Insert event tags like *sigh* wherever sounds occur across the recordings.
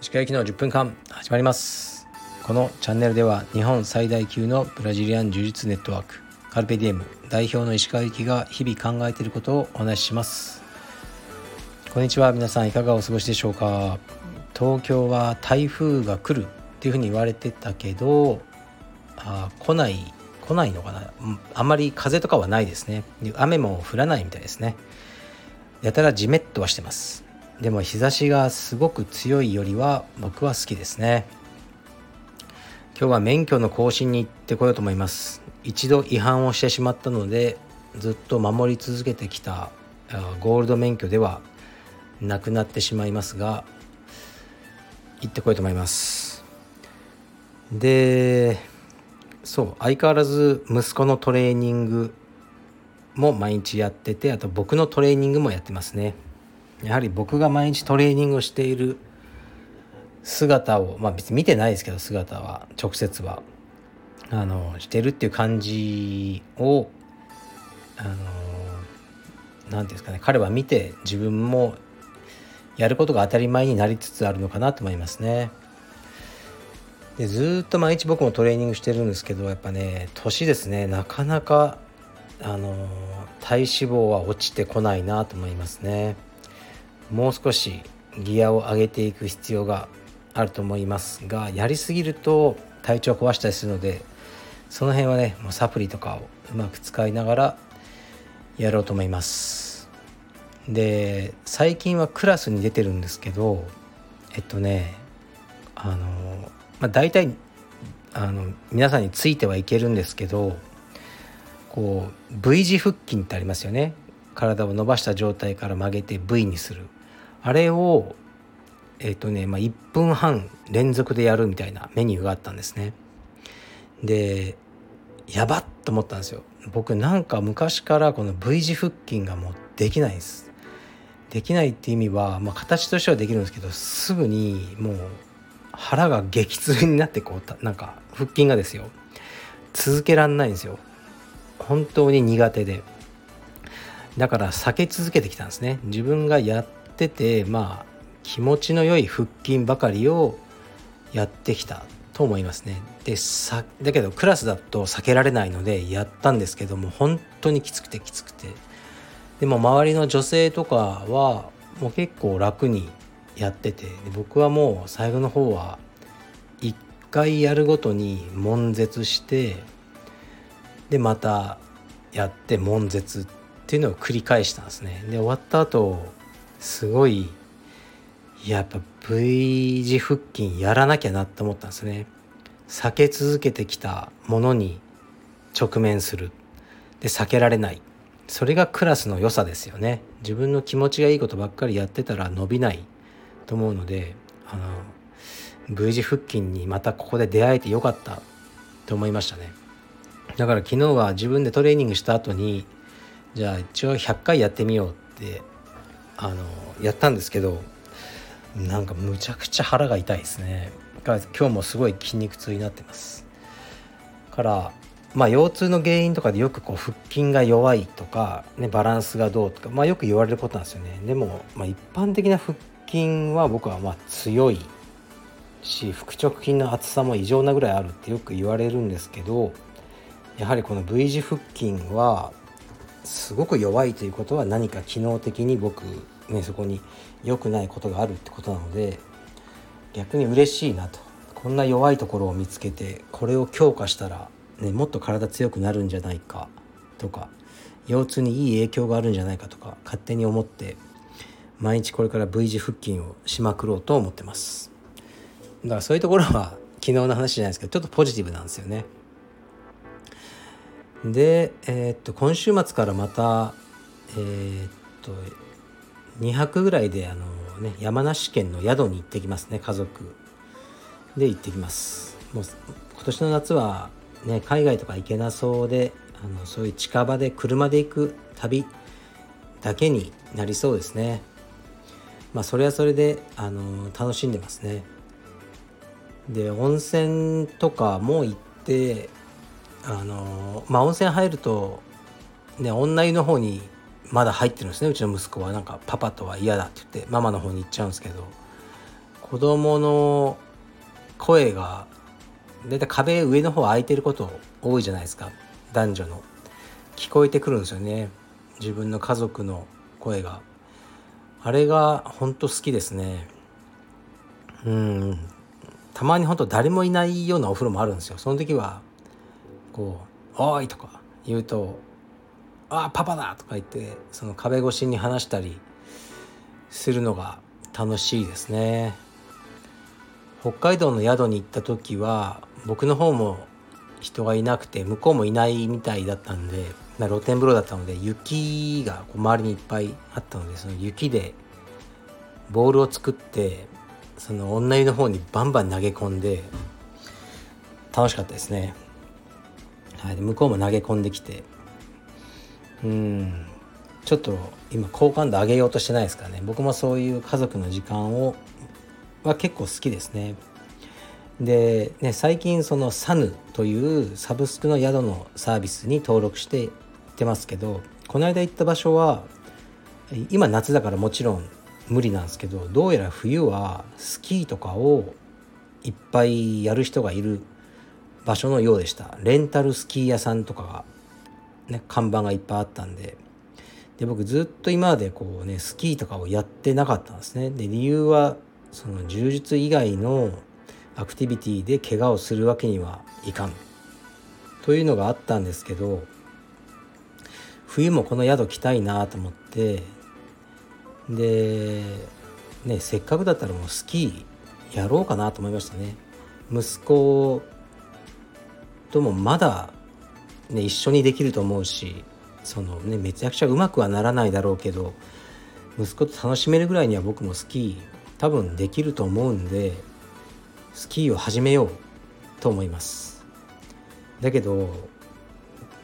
石川行きの10分間始まります。このチャンネルでは日本最大級のブラジリアン柔術ネットワークカルペディエム代表の石川行きが日々考えていることをお話しします。こんにちは。皆さんいかがお過ごしでしょうか？東京は台風が来るっていうふうに言われてたけどあ来ない来ないのかな？あんまり風とかはないですね。雨も降らないみたいですね。やたらじめっとはしてます。でも日差しがすごく強いよりは僕は好きですね。今日は免許の更新に行ってこようと思います。一度違反をしてしまったのでずっと守り続けてきたゴールド免許ではなくなってしまいますが行ってこようと思います。でそう相変わらず息子のトレーニングも毎日やっててあと僕のトレーニングもやってますねやはり僕が毎日トレーニングをしている姿をまあ別に見てないですけど姿は直接はあのしてるっていう感じをあの何て言うんですかね彼は見て自分もやることが当たり前になりつつあるのかなと思いますね。でずっと毎日僕もトレーニングしてるんですけどやっぱね年ですねなかなかあの体脂肪は落ちてこないなと思いますね。もう少しギアを上げていく必要があると思いますがやりすぎると体調壊したりするのでその辺はねもうサプリとかをうまく使いながらやろうと思います。で最近はクラスに出てるんですけどえっとねあのまあ、大体あの皆さんについてはいけるんですけどこう V 字腹筋ってありますよね。体を伸ばした状態から曲げて V にする。あれをえっ、ー、とね、まあ、1分半連続でやるみたいなメニューがあったんですね。でやばっと思ったんですよ。僕なんか昔からこの V 字腹筋がもうできないです。できないって意味は、まあ、形としてはできるんですけどすぐにもう腹が激痛になってこうなんか腹筋がですよ。続けらんないんですよ。本当に苦手で。だから避け続けてきたんですね。自分がやっててまあ気持ちの良い腹筋ばかりをやってきたと思いますね。でさだけどクラスだと避けられないのでやったんですけども本当にきつくてきつくて。でも周りの女性とかはもう結構楽にやってて僕はもう最後の方は1回やるごとに悶絶してでまたやって悶絶っていうのを繰り返したんですね。で終わった後すごいやっぱ V 字腹筋やらなきゃなって思ったんですね。避け続けてきたものに直面する。で避けられない。それがクラスの良さですよね。自分の気持ちがいいことばっかりやってたら伸びない。と思うのであの V 字腹筋にまたここで出会えてよかったと思いましたね。だから昨日は自分でトレーニングした後にじゃあ一応100回やってみようってあのやったんですけどなんかむちゃくちゃ腹が痛いですね。今日もすごい筋肉痛になってます。からまあ腰痛の原因とかでよくこう腹筋が弱いとか、ね、バランスがどうとか、まあ、よく言われることなんですよね。でも、まあ、一般的な腹筋は僕はまあ強いし腹直筋の厚さも異常なぐらいあるってよく言われるんですけどやはりこの V 字腹筋はすごく弱いということは何か機能的に僕ねそこに良くないことがあるってことなので逆に嬉しいなと。こんな弱いところを見つけてこれを強化したら、ね、もっと体強くなるんじゃないかとか腰痛にいい影響があるんじゃないかとか勝手に思って毎日これから V 字腹筋をしまくろうと思ってます。だからそういうところは *laughs* 昨日の話じゃないですけどちょっとポジティブなんですよね。で、えー、っと今週末からまたえー、っと2泊ぐらいであの、ね、山梨県の宿に行ってきますね家族。で行ってきます。もう今年の夏は、ね、海外とか行けなそうであのそういう近場で車で行く旅だけになりそうですね。まあそれはそれであの楽しんでますね。で温泉とかも行ってあのまあ温泉入るとね女湯の方にまだ入ってるんですね。うちの息子は。なんかパパとは嫌だって言ってママの方に行っちゃうんですけど子供の声が大体壁上の方空いてること多いじゃないですか。男女の。聞こえてくるんですよね。自分の家族の声が。あれが本当好きですねうんたまに本当誰もいないようなお風呂もあるんですよその時はこう「おい!」とか言うと「ああパパだ!」とか言ってその壁越しに話したりするのが楽しいですね北海道の宿に行った時は僕の方も人がいなくて向こうもいないみたいだったんで露天風呂だったので雪がこう周りにいっぱいあったのでその雪でボールを作ってその女湯の方にバンバン投げ込んで楽しかったですね、はい、向こうも投げ込んできてうんちょっと今好感度上げようとしてないですからね。僕もそういう家族の時間をは結構好きですね。でね最近そのサヌというサブスクの宿のサービスに登録してってますけどこの間行った場所は今夏だからもちろん無理なんですけどどうやら冬はスキーとかをいっぱいやる人がいる場所のようでした。レンタルスキー屋さんとかが、ね、看板がいっぱいあったんで。で僕ずっと今までこうねスキーとかをやってなかったんですね。で理由はその柔術以外のアクティビティで怪我をするわけにはいかんというのがあったんですけど冬もこの宿来たいなと思ってで、ね、せっかくだったらもうスキーやろうかなと思いましたね。息子ともまだ、ね、一緒にできると思うしその、ね、めちゃくちゃうまくはならないだろうけど息子と楽しめるぐらいには僕もスキー多分できると思うんでスキーを始めようと思います。だけど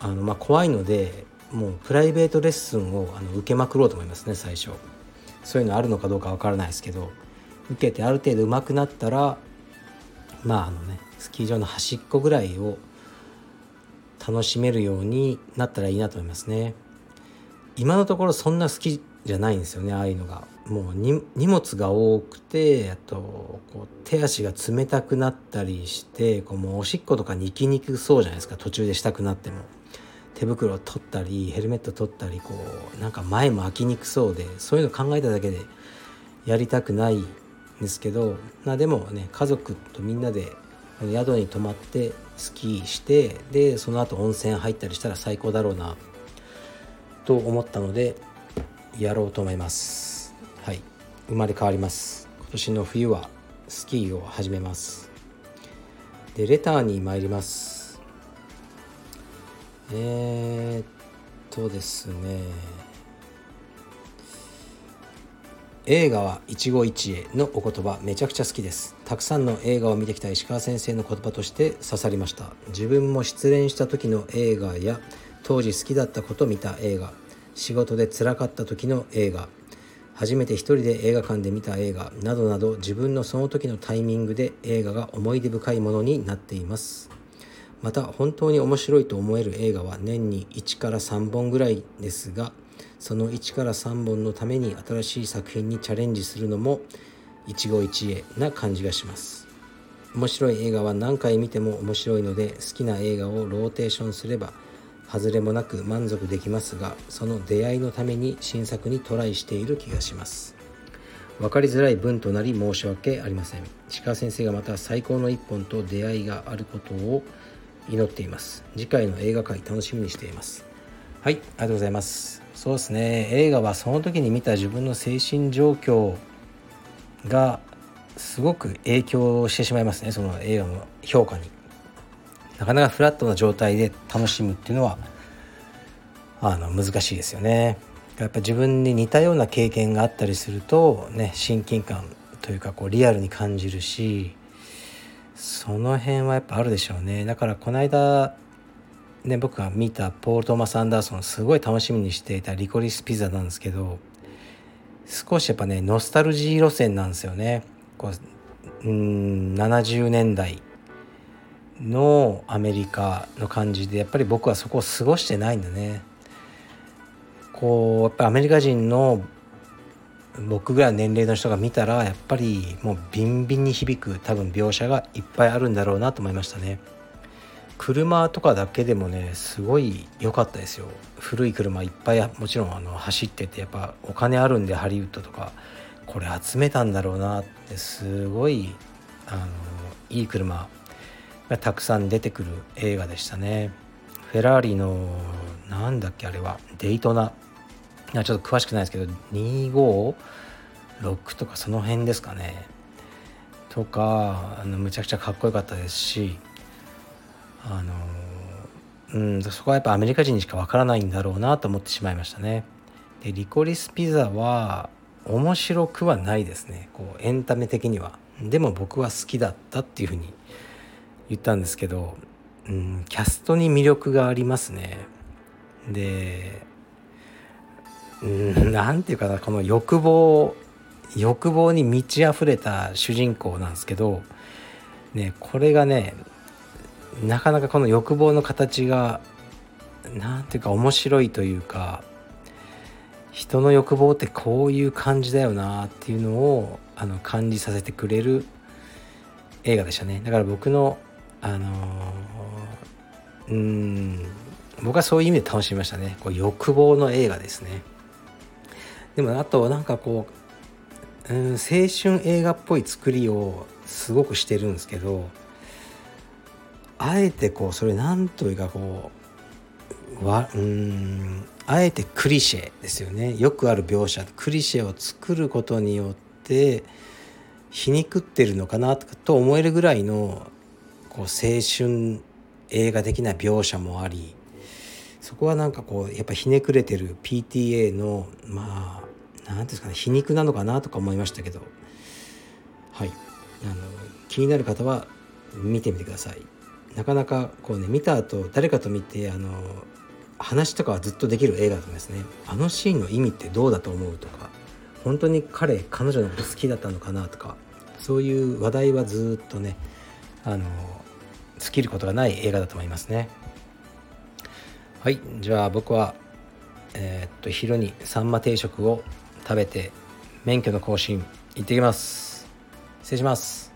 あの、まあ、怖いのでもうプライベートレッスンをあの受けまくろうと思いますね最初。そういうのあるのかどうかわからないですけど受けてある程度上手くなったらまああのねスキー場の端っこぐらいを楽しめるようになったらいいなと思いますね。今のところそんな好きじゃないんですよねああいうのが。もう荷物が多くてあとこう手足が冷たくなったりしてこうもうおしっことかに行きにくそうじゃないですか途中でしたくなっても。手袋を取ったりヘルメット取ったりこうなんか前も開きにくそうでそういうの考えただけでやりたくないんですけどまあでもね家族とみんなで宿に泊まってスキーしてでその後温泉入ったりしたら最高だろうなと思ったのでやろうと思います。はい。生まれ変わります。今年の冬はスキーを始めます。でレターに参ります。えー、っとですね。映画は一期一会のお言葉めちゃくちゃ好きです。たくさんの映画を見てきた石川先生の言葉として刺さりました。自分も失恋した時の映画や当時好きだったこと見た映画。仕事で辛かった時の映画。初めて一人で映画館で見た映画。などなど自分のその時のタイミングで映画が思い出深いものになっています。また本当に面白いと思える映画は年に1から3本ぐらいですがその1から3本のために新しい作品にチャレンジするのも一期一会な感じがします。面白い映画は何回見ても面白いので好きな映画をローテーションすれば外れもなく満足できますがその出会いのために新作にトライしている気がします。分かりづらい文となり申し訳ありません。鹿先生がまた最高の一本と出会いがあることを祈っています。次回の映画界楽しみにしています。はいありがとうございます。そうですね。映画はその時に見た自分の精神状況がすごく影響してしまいますね。その映画の評価に。なかなかフラットな状態で楽しむっていうのはあの難しいですよね。やっぱ自分に似たような経験があったりするとね親近感というかこうリアルに感じるしその辺はやっぱあるでしょうね。だからこの間ね僕が見たポール・トーマス・アンダーソンすごい楽しみにしていたリコリスピザなんですけど少しやっぱねノスタルジー路線なんですよね。こううん70年代のアメリカの感じでやっぱり僕はそこを過ごしてないんだね。こうやっぱアメリカ人の僕ぐらい年齢の人が見たらやっぱりもうビンビンに響く多分描写がいっぱいあるんだろうなと思いましたね。車とかだけでもねすごい良かったですよ。古い車いっぱいもちろんあの走っててやっぱお金あるんでハリウッドとかこれ集めたんだろうなってすごいあのいい車がたくさん出てくる映画でしたね。フェラーリのなんだっけあれはデイトナちょっと詳しくないですけど256とかその辺ですかね。とかあのむちゃくちゃかっこよかったですしあのうんそこはやっぱアメリカ人にしかわからないんだろうなと思ってしまいましたね。でリコリスピザは面白くはないですね。こうエンタメ的には。でも僕は好きだったっていうふうに言ったんですけど、うん、キャストに魅力がありますね。で何て言うかなこの欲望欲望に満ち溢れた主人公なんですけど、ね、これがねなかなかこの欲望の形が何ていうか面白いというか人の欲望ってこういう感じだよなっていうのをあの感じさせてくれる映画でしたね。だから僕のあのうん僕はそういう意味で楽しみましたね。こう欲望の映画ですね。でもあとなんかこう、うん、青春映画っぽい作りをすごくしてるんですけどあえてこうそれなんというかこうわうんあえてクリシェですよね。よくある描写。クリシェを作ることによって皮肉ってるのかなと思えるぐらいのこう青春映画的な描写もありそこはなんかこうやっぱひねくれてる PTA のまあ何ですかね皮肉なのかなとか思いましたけど。はい。あの気になる方は見てみてください。なかなかこうね見た後誰かと見てあの話とかはずっとできる映画だと思いますね。あのシーンの意味ってどうだと思うとか本当に彼彼女のこと好きだったのかなとかそういう話題はずっとねあの尽きることがない映画だと思いますね。はい。じゃあ僕はえー、っと昼にサンマ定食を食べて免許の更新行ってきます。失礼します。